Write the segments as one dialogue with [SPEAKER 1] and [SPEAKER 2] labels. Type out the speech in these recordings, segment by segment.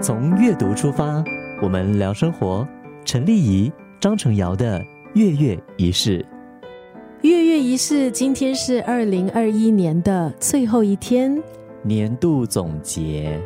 [SPEAKER 1] 从阅读出发，我们聊生活。陈丽仪、张成尧的月月仪式。
[SPEAKER 2] 月月仪式，今天是二零二一年的最后一天，
[SPEAKER 1] 年度总结。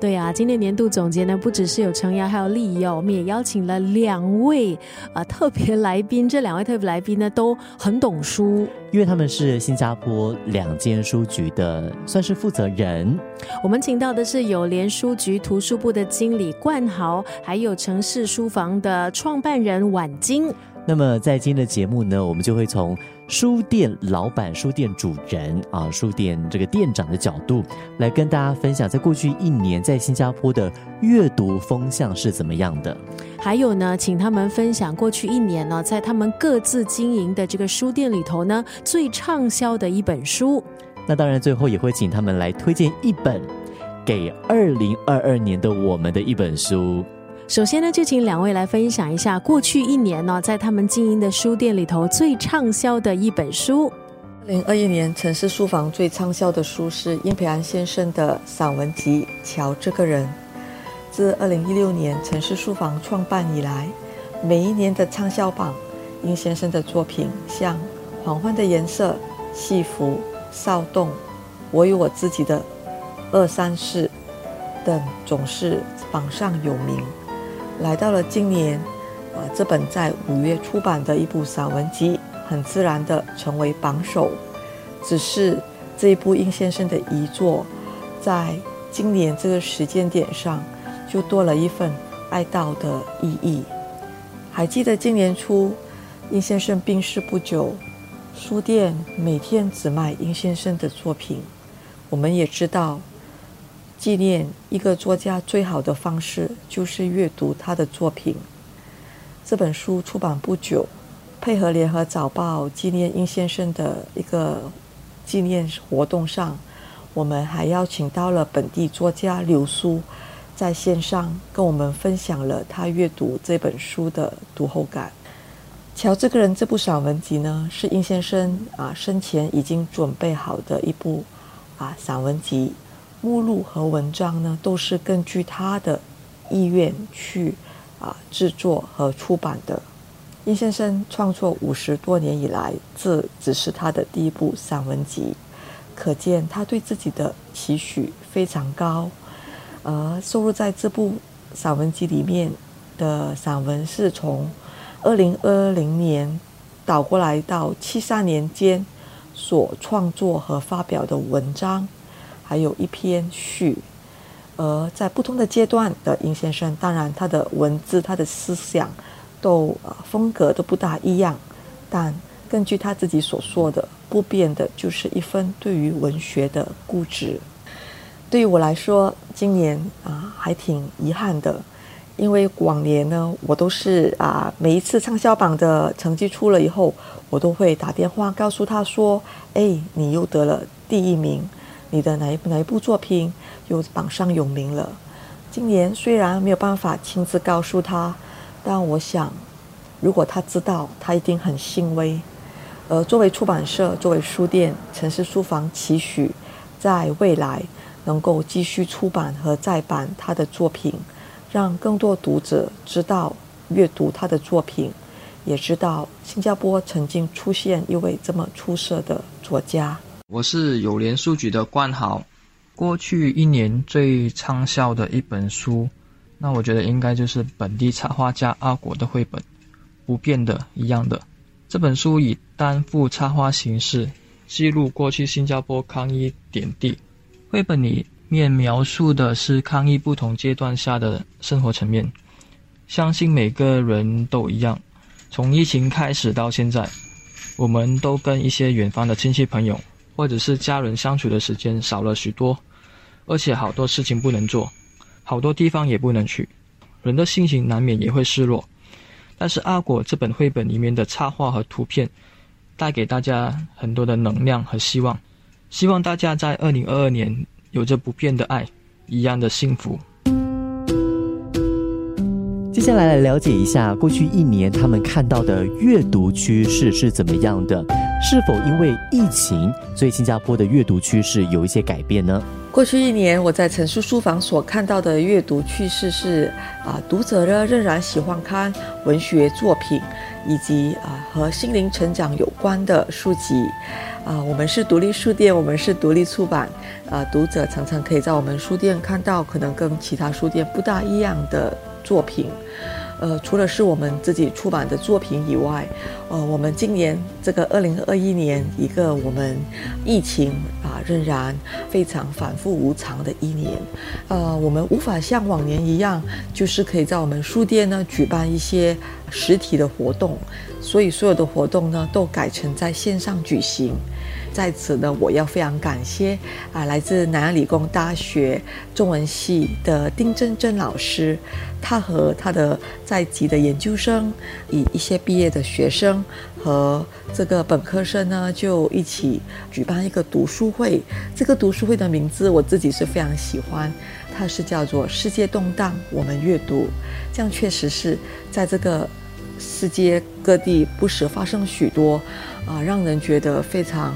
[SPEAKER 2] 对啊，今年年度总结呢，不只是有程瑶，还有丽仪哦。我们也邀请了两位啊特别来宾，这两位特别来宾呢都很懂书，
[SPEAKER 1] 因为他们是新加坡两间书局的，算是负责人。
[SPEAKER 2] 我们请到的是友联书局图书部的经理冠豪，还有城市书房的创办人婉晶。
[SPEAKER 1] 那么在今天的节目呢，我们就会从书店老板、书店主人啊、书店这个店长的角度，来跟大家分享，在过去一年在新加坡的阅读风向是怎么样的。
[SPEAKER 2] 还有呢，请他们分享过去一年呢，在他们各自经营的这个书店里头呢，最畅销的一本书。
[SPEAKER 1] 那当然，最后也会请他们来推荐一本给二零二二年的我们的一本书。
[SPEAKER 2] 首先呢，就请两位来分享一下过去一年呢，在他们经营的书店里头最畅销的一本书。
[SPEAKER 3] 二零二一年城市书房最畅销的书是殷培安先生的散文集《瞧这个人》。自二零一六年城市书房创办以来，每一年的畅销榜，殷先生的作品像《黄昏的颜色》《戏服》《骚动》《我有我自己的二三事》等，总是榜上有名。来到了今年，啊，这本在五月出版的一部散文集，很自然的成为榜首。只是这一部殷先生的遗作，在今年这个时间点上，就多了一份哀悼的意义。还记得今年初，殷先生病逝不久，书店每天只卖殷先生的作品。我们也知道。纪念一个作家最好的方式就是阅读他的作品。这本书出版不久，配合《联合早报》纪念殷先生的一个纪念活动上，我们还邀请到了本地作家刘苏，在线上跟我们分享了他阅读这本书的读后感。瞧这个人这部散文集呢，是殷先生啊生前已经准备好的一部啊散文集。目录和文章呢，都是根据他的意愿去啊制作和出版的。殷先生创作五十多年以来，这只是他的第一部散文集，可见他对自己的期许非常高。而收录在这部散文集里面的散文，是从二零二零年倒过来到七三年间所创作和发表的文章。还有一篇序，而在不同的阶段的殷先生，当然他的文字、他的思想都风格都不大一样，但根据他自己所说的，不变的就是一份对于文学的固执。对于我来说，今年啊还挺遗憾的，因为往年呢，我都是啊每一次畅销榜的成绩出了以后，我都会打电话告诉他说：“哎，你又得了第一名。”你的哪一部哪一部作品又榜上有名了？今年虽然没有办法亲自告诉他，但我想，如果他知道，他一定很欣慰。而，作为出版社，作为书店，城市书房期许，在未来能够继续出版和再版他的作品，让更多读者知道阅读他的作品，也知道新加坡曾经出现一位这么出色的作家。
[SPEAKER 4] 我是友联书局的冠豪。过去一年最畅销的一本书，那我觉得应该就是本地插画家阿果的绘本《不变的一样的》。这本书以单幅插画形式记录过去新加坡抗疫点滴。绘本里面描述的是抗疫不同阶段下的生活层面。相信每个人都一样，从疫情开始到现在，我们都跟一些远方的亲戚朋友。或者是家人相处的时间少了许多，而且好多事情不能做，好多地方也不能去，人的心情难免也会失落。但是阿果这本绘本里面的插画和图片，带给大家很多的能量和希望，希望大家在二零二二年有着不变的爱，一样的幸福。
[SPEAKER 1] 接下来来了解一下过去一年他们看到的阅读趋势是怎么样的。是否因为疫情，所以新加坡的阅读趋势有一些改变呢？
[SPEAKER 3] 过去一年，我在城市书房所看到的阅读趋势是，啊，读者呢仍然喜欢看文学作品，以及啊和心灵成长有关的书籍。啊，我们是独立书店，我们是独立出版，啊，读者常常可以在我们书店看到可能跟其他书店不大一样的作品。呃，除了是我们自己出版的作品以外，呃，我们今年这个二零二一年一个我们疫情啊仍然非常反复无常的一年，呃，我们无法像往年一样，就是可以在我们书店呢举办一些实体的活动，所以所有的活动呢都改成在线上举行。在此呢，我要非常感谢啊，来自南洋理工大学中文系的丁真真老师，他和他的在籍的研究生，以一些毕业的学生和这个本科生呢，就一起举办一个读书会。这个读书会的名字我自己是非常喜欢，它是叫做“世界动荡，我们阅读”。这样确实是在这个世界各地不时发生许多啊，让人觉得非常。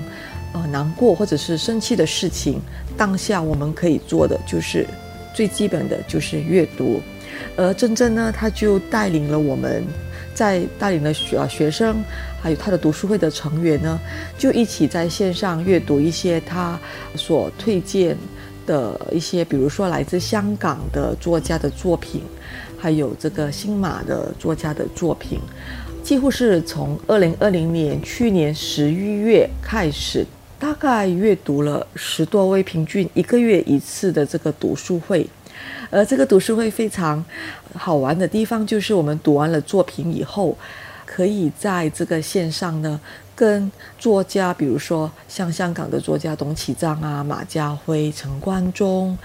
[SPEAKER 3] 呃，难过或者是生气的事情，当下我们可以做的就是最基本的就是阅读。而真正呢，他就带领了我们，在带领了学学生，还有他的读书会的成员呢，就一起在线上阅读一些他所推荐的一些，比如说来自香港的作家的作品，还有这个新马的作家的作品，几乎是从二零二零年去年十一月开始。大概阅读了十多位，平均一个月一次的这个读书会，而这个读书会非常好玩的地方，就是我们读完了作品以后，可以在这个线上呢，跟作家，比如说像香港的作家董启章啊、马家辉、陈冠中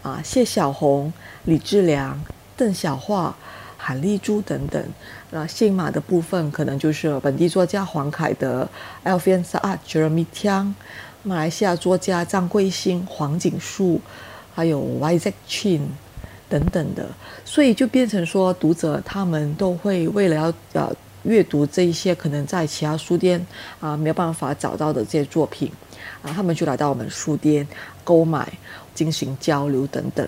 [SPEAKER 3] 啊、谢小红、李志良、邓小桦。韩丽珠等等，那姓马的部分可能就是本地作家黄凯的 Alfian Saad、Jeremy Tiang，马来西亚作家张桂兴、黄锦树，还有 YZ Chin 等等的，所以就变成说，读者他们都会为了要呃阅读这一些可能在其他书店啊没有办法找到的这些作品啊，他们就来到我们书店购买、进行交流等等。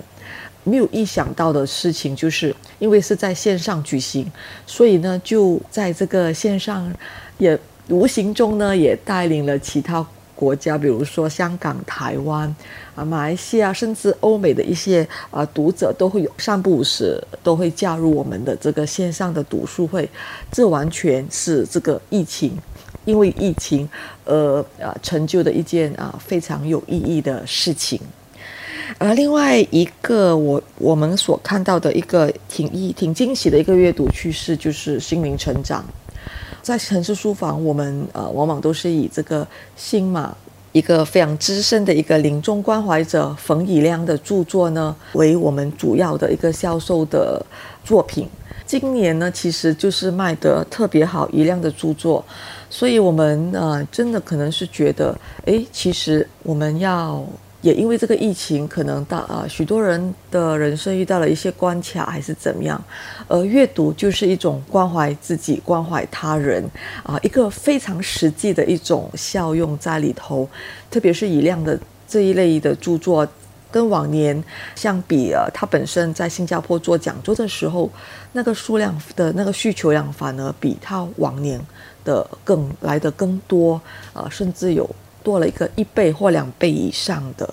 [SPEAKER 3] 没有意想到的事情，就是因为是在线上举行，所以呢，就在这个线上，也无形中呢，也带领了其他国家，比如说香港、台湾啊、马来西亚，甚至欧美的一些啊读者，都会有散步时都会加入我们的这个线上的读书会。这完全是这个疫情，因为疫情而啊成就的一件啊非常有意义的事情。而另外一个我我们所看到的一个挺意挺惊喜的一个阅读趋势，就是心灵成长。在城市书房，我们呃往往都是以这个新马一个非常资深的一个临终关怀者冯以亮的著作呢，为我们主要的一个销售的作品。今年呢，其实就是卖得特别好以亮的著作，所以我们呃真的可能是觉得，哎，其实我们要。也因为这个疫情，可能大啊，许多人的人生遇到了一些关卡，还是怎么样？而阅读就是一种关怀自己、关怀他人啊，一个非常实际的一种效用在里头。特别是以亮的这一类的著作，跟往年相比啊，他本身在新加坡做讲座的时候，那个数量的那个需求量反而比他往年的更来的更多啊，甚至有。多了一个一倍或两倍以上的，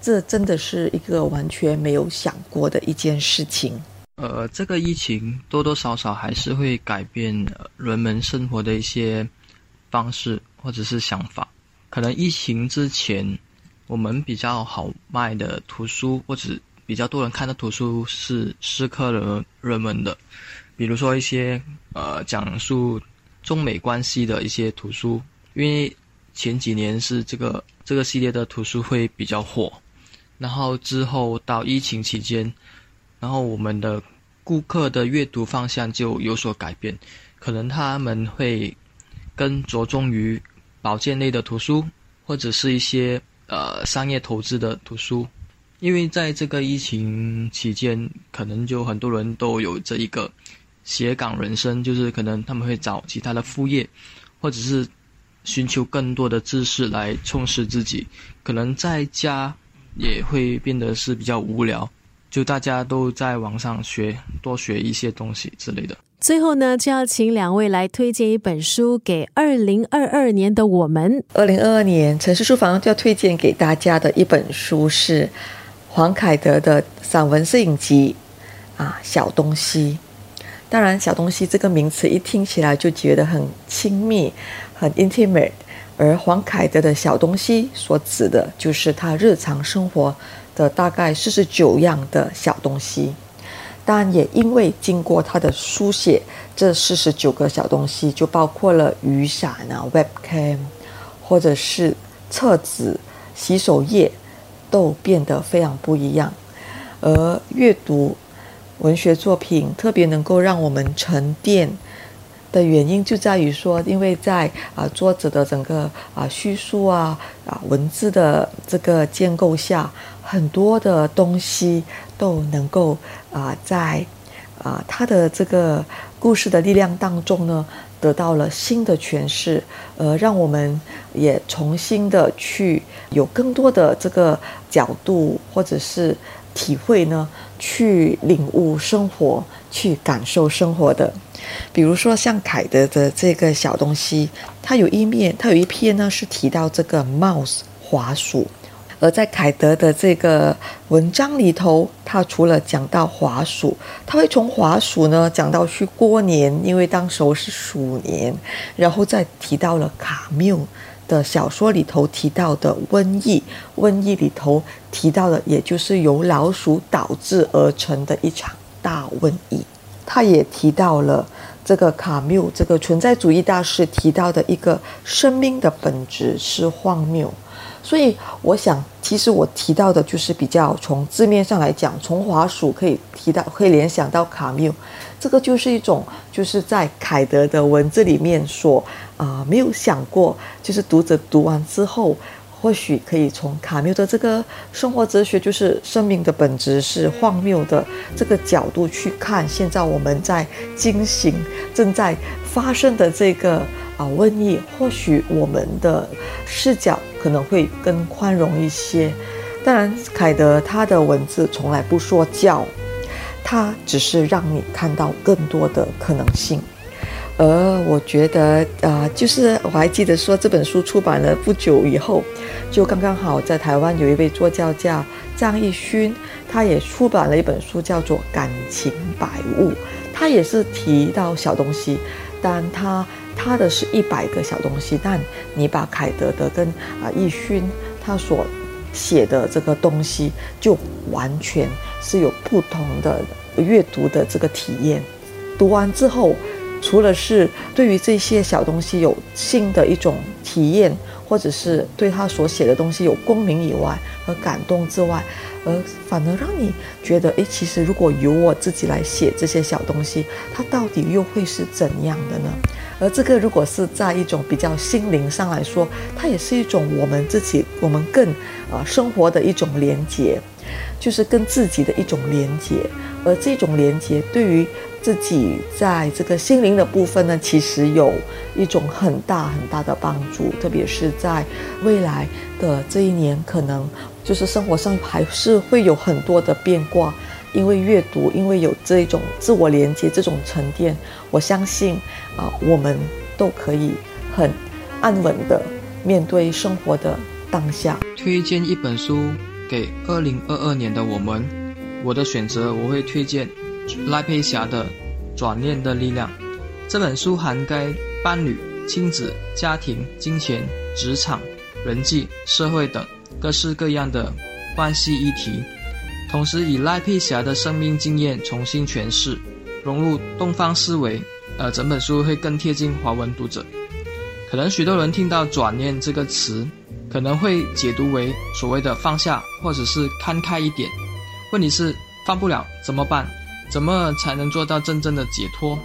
[SPEAKER 3] 这真的是一个完全没有想过的一件事情。
[SPEAKER 4] 呃，这个疫情多多少少还是会改变人们生活的一些方式或者是想法。可能疫情之前，我们比较好卖的图书或者比较多人看的图书是适合人人们的，比如说一些呃讲述中美关系的一些图书，因为。前几年是这个这个系列的图书会比较火，然后之后到疫情期间，然后我们的顾客的阅读方向就有所改变，可能他们会更着重于保健类的图书，或者是一些呃商业投资的图书，因为在这个疫情期间，可能就很多人都有这一个斜杠人生，就是可能他们会找其他的副业，或者是。寻求更多的知识来充实自己。可能在家也会变得是比较无聊，就大家都在网上学，多学一些东西之类的。
[SPEAKER 2] 最后呢，就要请两位来推荐一本书给二零二二年的我们。
[SPEAKER 3] 二零二二年城市书房就要推荐给大家的一本书是黄凯德的散文摄影集啊，小东西。当然，小东西这个名词一听起来就觉得很亲密、很 intimate，而黄凯德的小东西所指的就是他日常生活的大概四十九样的小东西。但也因为经过他的书写，这四十九个小东西就包括了雨伞啊、webcam，或者是厕纸、洗手液，都变得非常不一样。而阅读文学作品特别能够让我们沉淀的原因，就在于说，因为在啊作者的整个啊叙述啊啊文字的这个建构下，很多的东西。都能够啊，在啊他的这个故事的力量当中呢，得到了新的诠释，呃，让我们也重新的去有更多的这个角度或者是体会呢，去领悟生活，去感受生活的。比如说像凯德的这个小东西，它有一面，它有一篇呢是提到这个 mouse 滑鼠。而在凯德的这个文章里头，他除了讲到滑鼠，他会从滑鼠呢讲到去过年，因为当时是鼠年，然后再提到了卡缪的小说里头提到的瘟疫，瘟疫里头提到的也就是由老鼠导致而成的一场大瘟疫。他也提到了这个卡缪这个存在主义大师提到的一个生命的本质是荒谬。所以，我想，其实我提到的就是比较从字面上来讲，从华鼠可以提到，可以联想到卡缪，这个就是一种，就是在凯德的文字里面所啊没有想过，就是读者读完之后，或许可以从卡缪的这个生活哲学，就是生命的本质是荒谬的这个角度去看，现在我们在进行正在发生的这个。啊，瘟疫，或许我们的视角可能会更宽容一些。当然，凯德他的文字从来不说教，他只是让你看到更多的可能性。而我觉得，啊，就是我还记得说这本书出版了不久以后，就刚刚好在台湾有一位作家叫张艺勋，他也出版了一本书叫做《感情百物》，他也是提到小东西，但他。他的是一百个小东西，但你把凯德的跟啊易勋他所写的这个东西，就完全是有不同的阅读的这个体验。读完之后，除了是对于这些小东西有新的一种体验，或者是对他所写的东西有共鸣以外和感动之外，而反而让你觉得，诶，其实如果由我自己来写这些小东西，它到底又会是怎样的呢？而这个如果是在一种比较心灵上来说，它也是一种我们自己我们更啊生活的一种连接，就是跟自己的一种连接。而这种连接对于自己在这个心灵的部分呢，其实有一种很大很大的帮助，特别是在未来的这一年，可能就是生活上还是会有很多的变卦。因为阅读，因为有这种自我连接，这种沉淀，我相信啊，我们都可以很安稳的面对生活的当下。
[SPEAKER 4] 推荐一本书给二零二二年的我们，我的选择我会推荐赖佩霞的《转念的力量》。这本书涵盖伴侣、亲子、家庭、金钱、职场、人际、社会等各式各样的关系议题。同时以赖佩霞的生命经验重新诠释，融入东方思维，呃，整本书会更贴近华文读者。可能许多人听到“转念”这个词，可能会解读为所谓的放下，或者是看开一点。问题是放不了怎么办？怎么才能做到真正的解脱？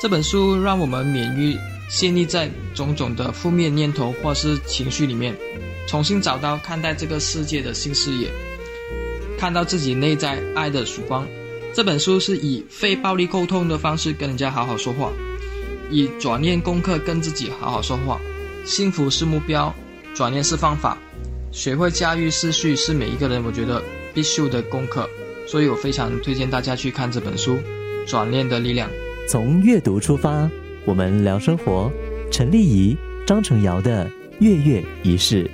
[SPEAKER 4] 这本书让我们免于陷溺在种种的负面念头或是情绪里面，重新找到看待这个世界的新视野。看到自己内在爱的曙光，这本书是以非暴力沟通的方式跟人家好好说话，以转念功课跟自己好好说话，幸福是目标，转念是方法，学会驾驭思绪是每一个人我觉得必修的功课。所以我非常推荐大家去看这本书《转念的力量》。
[SPEAKER 1] 从阅读出发，我们聊生活。陈丽仪、张成尧的月月仪式。